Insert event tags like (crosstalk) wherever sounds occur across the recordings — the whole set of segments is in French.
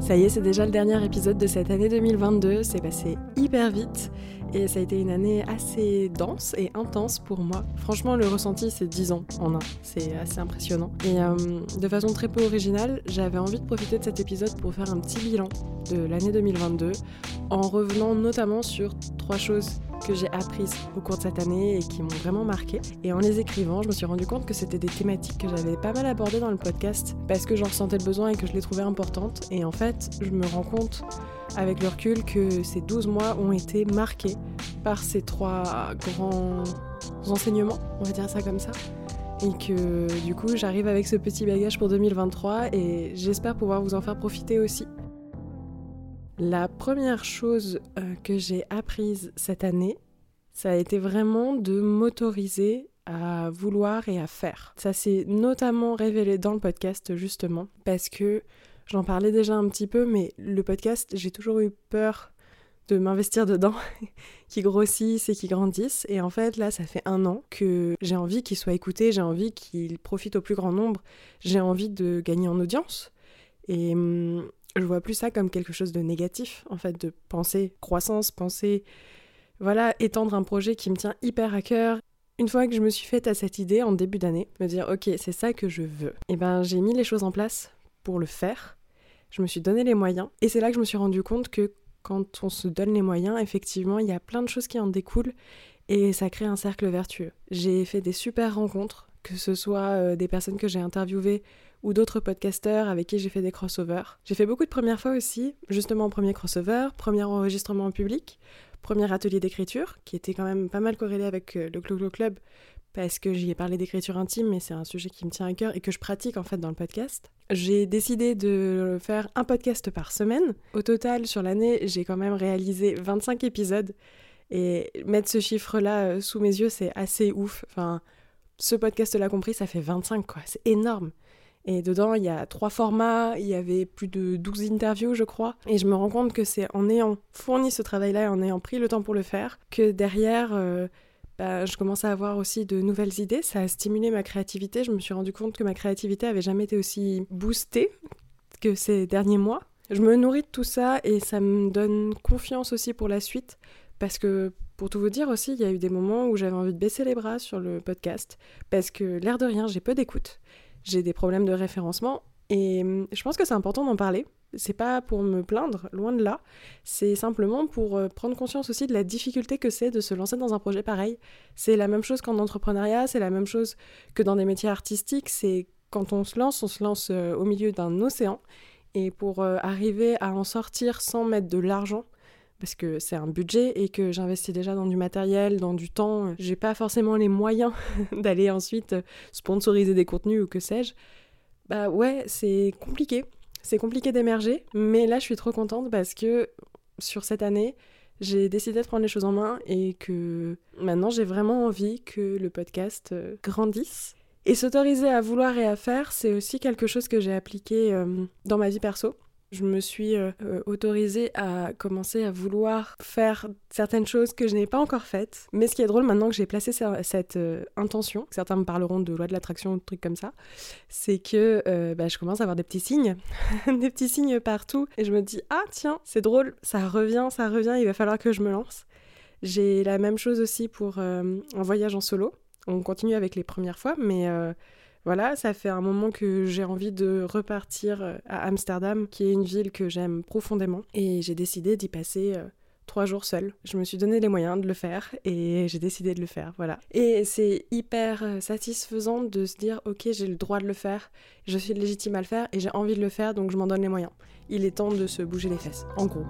Ça y est, c'est déjà le dernier épisode de cette année 2022, c'est passé hyper vite et ça a été une année assez dense et intense pour moi. Franchement, le ressenti, c'est 10 ans en un, c'est assez impressionnant. Et euh, de façon très peu originale, j'avais envie de profiter de cet épisode pour faire un petit bilan de l'année 2022 en revenant notamment sur trois choses que j'ai apprises au cours de cette année et qui m'ont vraiment marqué. Et en les écrivant, je me suis rendu compte que c'était des thématiques que j'avais pas mal abordées dans le podcast parce que j'en ressentais le besoin et que je les trouvais importantes. Et en fait, je me rends compte avec le recul que ces 12 mois ont été marqués par ces trois grands enseignements, on va dire ça comme ça. Et que du coup, j'arrive avec ce petit bagage pour 2023 et j'espère pouvoir vous en faire profiter aussi. La première chose euh, que j'ai apprise cette année, ça a été vraiment de m'autoriser à vouloir et à faire. Ça s'est notamment révélé dans le podcast justement parce que j'en parlais déjà un petit peu mais le podcast, j'ai toujours eu peur de m'investir dedans, (laughs) qui grossissent et qui grandissent. Et en fait, là, ça fait un an que j'ai envie qu'il soit écouté, j'ai envie qu'il profite au plus grand nombre, j'ai envie de gagner en audience. Et hum, je vois plus ça comme quelque chose de négatif, en fait, de penser croissance, penser, voilà, étendre un projet qui me tient hyper à cœur. Une fois que je me suis faite à cette idée en début d'année, me dire, ok, c'est ça que je veux, et eh ben j'ai mis les choses en place pour le faire. Je me suis donné les moyens, et c'est là que je me suis rendu compte que quand on se donne les moyens, effectivement, il y a plein de choses qui en découlent, et ça crée un cercle vertueux. J'ai fait des super rencontres, que ce soit euh, des personnes que j'ai interviewées ou d'autres podcasteurs avec qui j'ai fait des crossovers. J'ai fait beaucoup de premières fois aussi, justement premier crossover, premier enregistrement en public, premier atelier d'écriture, qui était quand même pas mal corrélé avec euh, le Clo Club, parce que j'y ai parlé d'écriture intime, mais c'est un sujet qui me tient à cœur et que je pratique en fait dans le podcast. J'ai décidé de faire un podcast par semaine. Au total, sur l'année, j'ai quand même réalisé 25 épisodes. Et mettre ce chiffre-là euh, sous mes yeux, c'est assez ouf. Enfin, ce podcast l'a compris, ça fait 25, quoi. C'est énorme. Et dedans, il y a trois formats, il y avait plus de 12 interviews, je crois. Et je me rends compte que c'est en ayant fourni ce travail-là et en ayant pris le temps pour le faire que derrière, euh, bah, je commence à avoir aussi de nouvelles idées. Ça a stimulé ma créativité. Je me suis rendu compte que ma créativité avait jamais été aussi boostée que ces derniers mois. Je me nourris de tout ça et ça me donne confiance aussi pour la suite. Parce que, pour tout vous dire aussi, il y a eu des moments où j'avais envie de baisser les bras sur le podcast. Parce que, l'air de rien, j'ai peu d'écoute j'ai des problèmes de référencement et hum, je pense que c'est important d'en parler. C'est pas pour me plaindre, loin de là. C'est simplement pour euh, prendre conscience aussi de la difficulté que c'est de se lancer dans un projet pareil. C'est la même chose qu'en entrepreneuriat, c'est la même chose que dans des métiers artistiques. C'est quand on se lance, on se lance euh, au milieu d'un océan. Et pour euh, arriver à en sortir sans mettre de l'argent, parce que c'est un budget et que j'investis déjà dans du matériel, dans du temps, j'ai pas forcément les moyens (laughs) d'aller ensuite sponsoriser des contenus ou que sais-je. Bah ouais, c'est compliqué. C'est compliqué d'émerger, mais là je suis trop contente parce que sur cette année, j'ai décidé de prendre les choses en main et que maintenant j'ai vraiment envie que le podcast euh, grandisse. Et s'autoriser à vouloir et à faire, c'est aussi quelque chose que j'ai appliqué euh, dans ma vie perso je me suis euh, euh, autorisée à commencer à vouloir faire certaines choses que je n'ai pas encore faites. Mais ce qui est drôle maintenant que j'ai placé cette euh, intention, certains me parleront de loi de l'attraction ou de trucs comme ça, c'est que bah, je commence à avoir des petits signes, (laughs) des petits signes partout. Et je me dis, ah tiens, c'est drôle, ça revient, ça revient, il va falloir que je me lance. J'ai la même chose aussi pour un voyage en solo. On continue avec les premières fois, mais voilà, ça fait un moment que j'ai envie de repartir euh, à Amsterdam, qui est une ville que j'aime profondément, et j'ai décidé d'y passer euh, trois jours seule. Je me suis donné les moyens de le faire et j'ai décidé de le faire, voilà. Et c'est hyper euh, satisfaisant de se dire ok j'ai le droit de le faire, je suis légitime à le faire et j'ai envie de le faire donc je m'en donne les moyens. Il est temps de se bouger les fesses, en gros.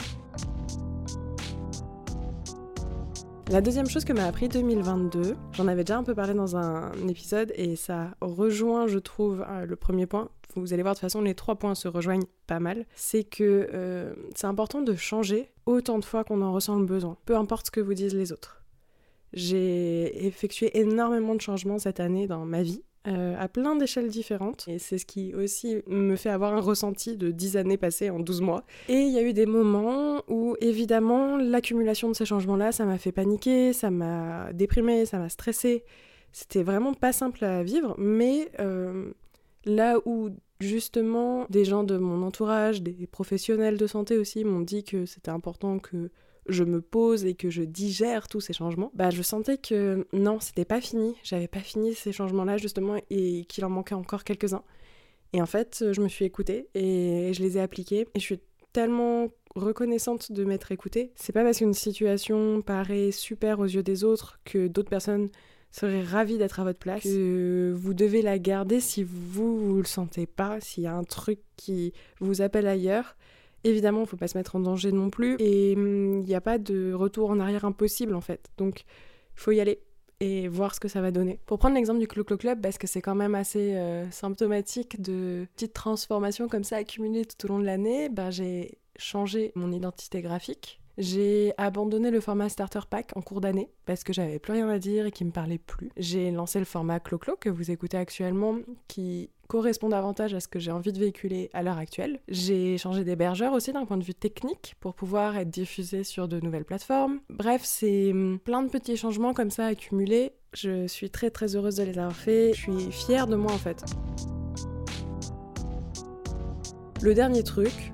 La deuxième chose que m'a appris 2022, j'en avais déjà un peu parlé dans un épisode et ça rejoint, je trouve, euh, le premier point. Vous allez voir de toute façon, les trois points se rejoignent pas mal. C'est que euh, c'est important de changer autant de fois qu'on en ressent le besoin, peu importe ce que vous disent les autres. J'ai effectué énormément de changements cette année dans ma vie euh, à plein d'échelles différentes. Et c'est ce qui aussi me fait avoir un ressenti de 10 années passées en 12 mois. Et il y a eu des moments où, évidemment, l'accumulation de ces changements-là, ça m'a fait paniquer, ça m'a déprimé, ça m'a stressé. C'était vraiment pas simple à vivre, mais euh, là où justement, des gens de mon entourage, des professionnels de santé aussi m'ont dit que c'était important que je me pose et que je digère tous ces changements, bah je sentais que non, c'était pas fini, j'avais pas fini ces changements-là justement et qu'il en manquait encore quelques-uns. Et en fait, je me suis écoutée et je les ai appliqués et je suis tellement reconnaissante de m'être écoutée. C'est pas parce qu'une situation paraît super aux yeux des autres que d'autres personnes seraient ravies d'être à votre place que vous devez la garder si vous, vous le sentez pas, s'il y a un truc qui vous appelle ailleurs. Évidemment, il faut pas se mettre en danger non plus et hum, il n'y a pas de retour en arrière impossible en fait. Donc, il faut y aller et voir ce que ça va donner. Pour prendre l'exemple du Clo Clo Club, parce que c'est quand même assez euh, symptomatique de petites transformations comme ça accumulées tout au long de l'année, bah, j'ai changé mon identité graphique. J'ai abandonné le format Starter Pack en cours d'année parce que j'avais plus rien à dire et qui me parlait plus. J'ai lancé le format Clo-Clo que vous écoutez actuellement qui correspond davantage à ce que j'ai envie de véhiculer à l'heure actuelle. J'ai changé d'hébergeur aussi d'un point de vue technique pour pouvoir être diffusé sur de nouvelles plateformes. Bref, c'est hum, plein de petits changements comme ça accumulés. Je suis très très heureuse de les avoir faits. Je suis fière de moi en fait. Le dernier truc,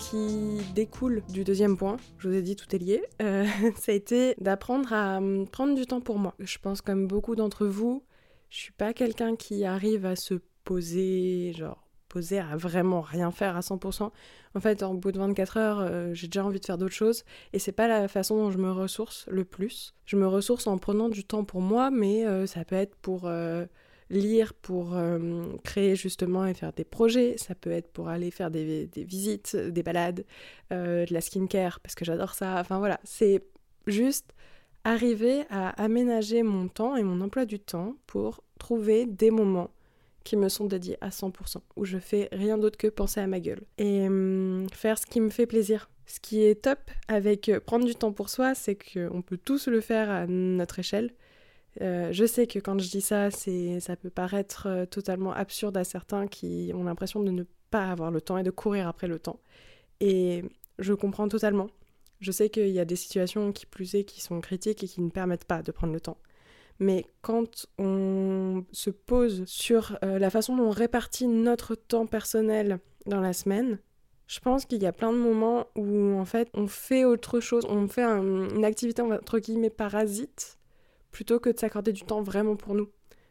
qui découle du deuxième point, je vous ai dit tout est lié, euh, (laughs) ça a été d'apprendre à hum, prendre du temps pour moi. Je pense comme beaucoup d'entre vous, je suis pas quelqu'un qui arrive à se poser, genre poser à vraiment rien faire à 100%. En fait, en bout de 24 heures, euh, j'ai déjà envie de faire d'autres choses et c'est pas la façon dont je me ressource le plus. Je me ressource en prenant du temps pour moi, mais euh, ça peut être pour lire pour euh, créer justement et faire des projets, ça peut être pour aller faire des, visites, des balades, euh, de la skincare, parce que j'adore ça. Enfin voilà, c'est juste arriver à aménager mon temps et mon emploi du temps pour trouver des moments qui me sont dédiés à 100%, où je fais rien d'autre que penser à ma gueule et hum, faire ce qui me fait plaisir. Ce qui est top avec euh, prendre du temps pour soi, c'est qu'on peut tous le faire à notre échelle. Euh, je sais que quand je dis ça, ça peut paraître euh, totalement absurde à certains qui ont l'impression de ne pas avoir le temps et de courir après le temps. Et je comprends totalement. Je sais qu'il y a des situations qui plus est qui sont critiques et qui ne permettent pas de prendre le temps. Mais quand on se pose sur euh, la façon dont on répartit notre temps personnel dans la semaine, je pense qu'il y a plein de moments où en fait on fait autre chose, on fait une activité entre guillemets parasite plutôt que de s'accorder du temps vraiment pour nous.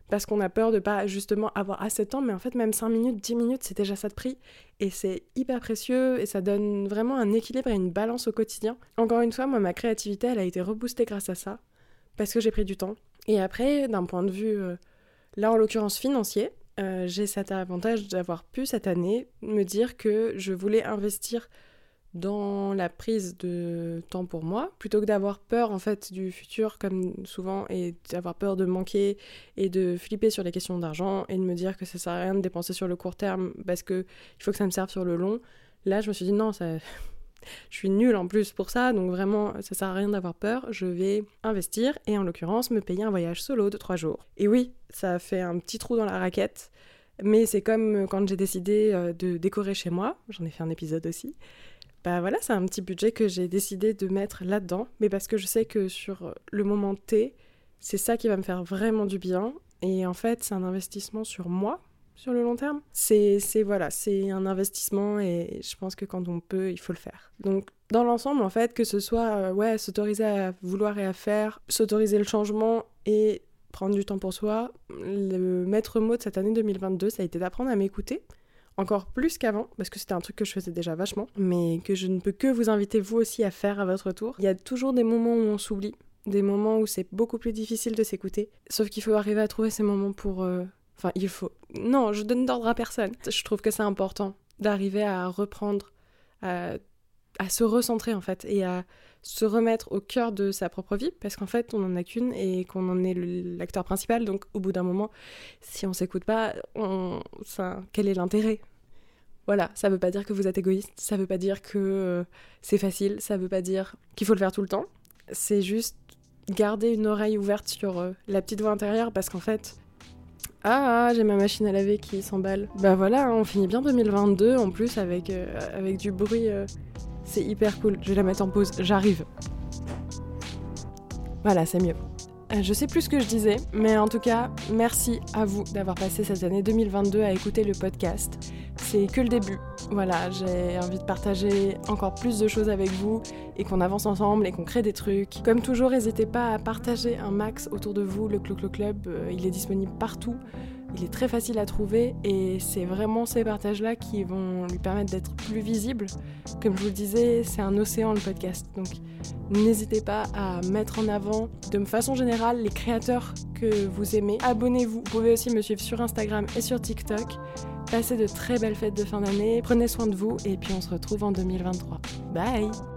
Parce qu'on a peur de pas justement avoir assez de temps, mais en fait même 5 minutes, 10 minutes, c'est déjà ça de prix. Et c'est hyper précieux et ça donne vraiment un équilibre et une balance au quotidien. Encore une fois, moi ma créativité, elle a été reboostée grâce à ça. Parce que j'ai pris du temps. Et après, d'un point de vue, euh, là en l'occurrence financier, euh, j'ai cet avantage d'avoir pu cette année me dire que je voulais investir dans la prise de temps pour moi, plutôt que d'avoir peur en fait du futur comme souvent et d'avoir peur de manquer et de flipper sur les questions d'argent et de me dire que ça sert à rien de dépenser sur le court terme parce que il faut que ça me serve sur le long. Là, je me suis dit non, ça je suis nulle en plus pour ça, donc vraiment ça sert à rien d'avoir peur, je vais investir et en l'occurrence me payer un voyage solo de trois jours. Et oui, ça fait un petit trou dans la raquette, mais c'est comme quand j'ai décidé euh, de décorer chez moi, j'en ai fait un épisode aussi. Bah voilà, c'est un petit budget que j'ai décidé de mettre là-dedans, mais parce que je sais que sur le moment T, c'est ça qui va me faire vraiment du bien. Et en fait, c'est un investissement sur moi, sur le long terme. C'est voilà, c'est un investissement et je pense que quand on peut, il faut le faire. Donc dans l'ensemble, en fait, que ce soit euh, ouais, s'autoriser à vouloir et à faire, s'autoriser le changement et prendre du temps pour soi, le maître mot de cette année 2022, ça a été d'apprendre à m'écouter encore plus qu'avant, parce que c'était un truc que je faisais déjà vachement, mais que je ne peux que vous inviter vous aussi à faire à votre tour. Il y a toujours des moments où on s'oublie, des moments où c'est beaucoup plus difficile de s'écouter, sauf qu'il faut arriver à trouver ces moments pour... Euh, enfin, il faut... Non, je donne d'ordre à personne. Je trouve que c'est important d'arriver à reprendre, à... se recentrer en fait, et à se remettre au cœur de sa propre vie, parce qu'en fait, on n'en a qu'une et qu'on en est l'acteur principal. Donc, au bout d'un moment, si on s'écoute pas, on... Quel est l'intérêt? Voilà, ça veut pas dire que vous êtes égoïste, ça veut pas dire que euh, c'est facile, ça veut pas dire qu'il faut le faire tout le temps. C'est juste garder une oreille ouverte sur euh, la petite voix intérieure, parce qu'en fait, ah, j'ai ma machine à laver qui s'emballe. Bah voilà, hein, on finit bien 2022 en plus avec, euh, du bruit c'est hyper cool. Je vais la mettre en pause. J'arrive. Voilà, c'est mieux. Euh, je sais plus ce que je disais, mais en tout cas, merci à vous d'avoir passé cette année 2022 à écouter le podcast. C'est que le début. Voilà, j'ai envie de partager encore plus de choses avec vous et qu'on avance ensemble et qu'on crée des trucs. Comme toujours, n'hésitez pas à partager un max autour de vous. Le Clo Club, euh, il est disponible partout. Il est très facile à trouver et c'est vraiment ces partages-là qui vont lui permettre d'être plus visible. Comme je vous le disais, c'est un océan le podcast. Donc n'hésitez pas à mettre en avant de façon générale les créateurs que vous aimez. Abonnez-vous. Vous pouvez aussi me suivre sur Instagram et sur TikTok. Passez de très belles fêtes de fin d'année. Prenez soin de vous et puis on se retrouve en 2023. Bye